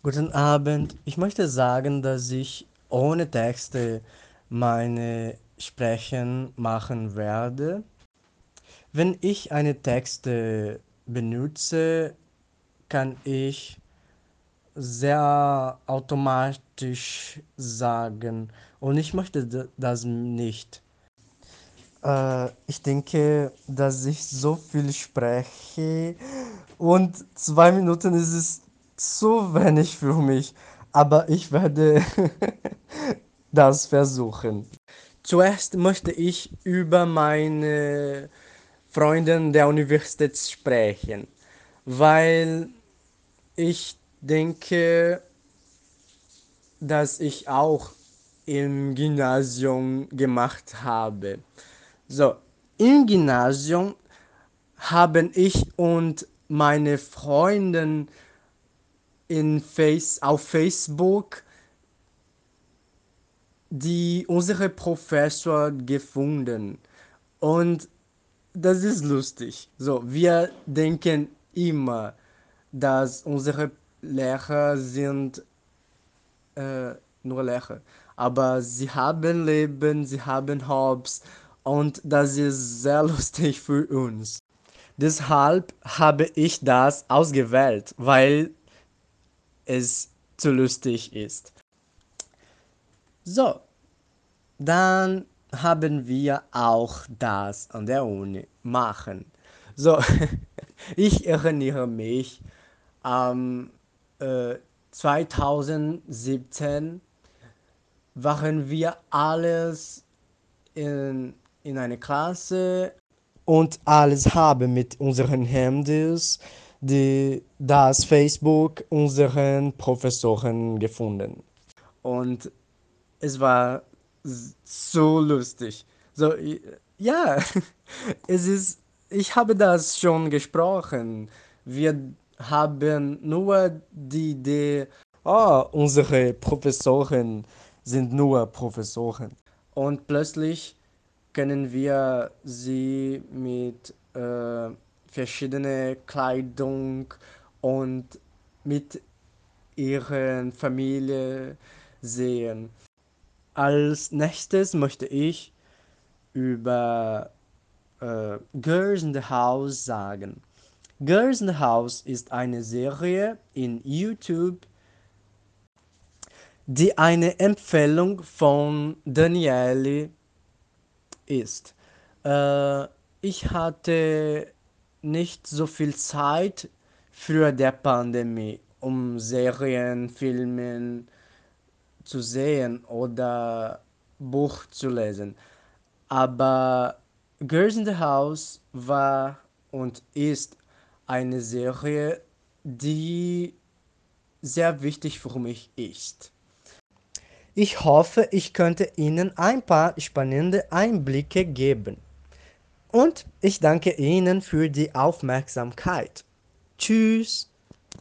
Guten Abend. Ich möchte sagen, dass ich ohne Texte meine Sprechen machen werde. Wenn ich eine Texte benutze, kann ich sehr automatisch sagen und ich möchte das nicht. Äh, ich denke, dass ich so viel spreche und zwei Minuten ist es zu wenig für mich, aber ich werde das versuchen. Zuerst möchte ich über meine Freunde der Universität sprechen, weil ich denke, dass ich auch im Gymnasium gemacht habe. So, im Gymnasium haben ich und meine Freundin in Face, auf Facebook die unsere Professor gefunden. Und das ist lustig. So, wir denken immer, dass unsere Lehrer sind äh, nur Lehrer. Aber sie haben Leben, sie haben Hobbys und das ist sehr lustig für uns. Deshalb habe ich das ausgewählt, weil es zu lustig ist. So, dann haben wir auch das an der Uni machen. So, ich erinnere mich am äh, 2017 waren wir alles in, in einer Klasse und alles haben mit unseren Handys die, das Facebook unseren Professoren gefunden. Und es war so lustig. So, ja, es ist, ich habe das schon gesprochen. Wir haben nur die Idee, oh, unsere Professoren sind nur Professoren. Und plötzlich können wir sie mit äh, verschiedener Kleidung und mit ihrer Familie sehen. Als nächstes möchte ich über äh, Girls in the House sagen. Girls in the House ist eine Serie in YouTube, die eine Empfehlung von Daniele ist. Äh, ich hatte nicht so viel Zeit für der Pandemie, um Serien, Filmen zu sehen oder Buch zu lesen. Aber Girls in the House war und ist eine Serie, die sehr wichtig für mich ist. Ich hoffe, ich könnte Ihnen ein paar spannende Einblicke geben. Und ich danke Ihnen für die Aufmerksamkeit. Tschüss.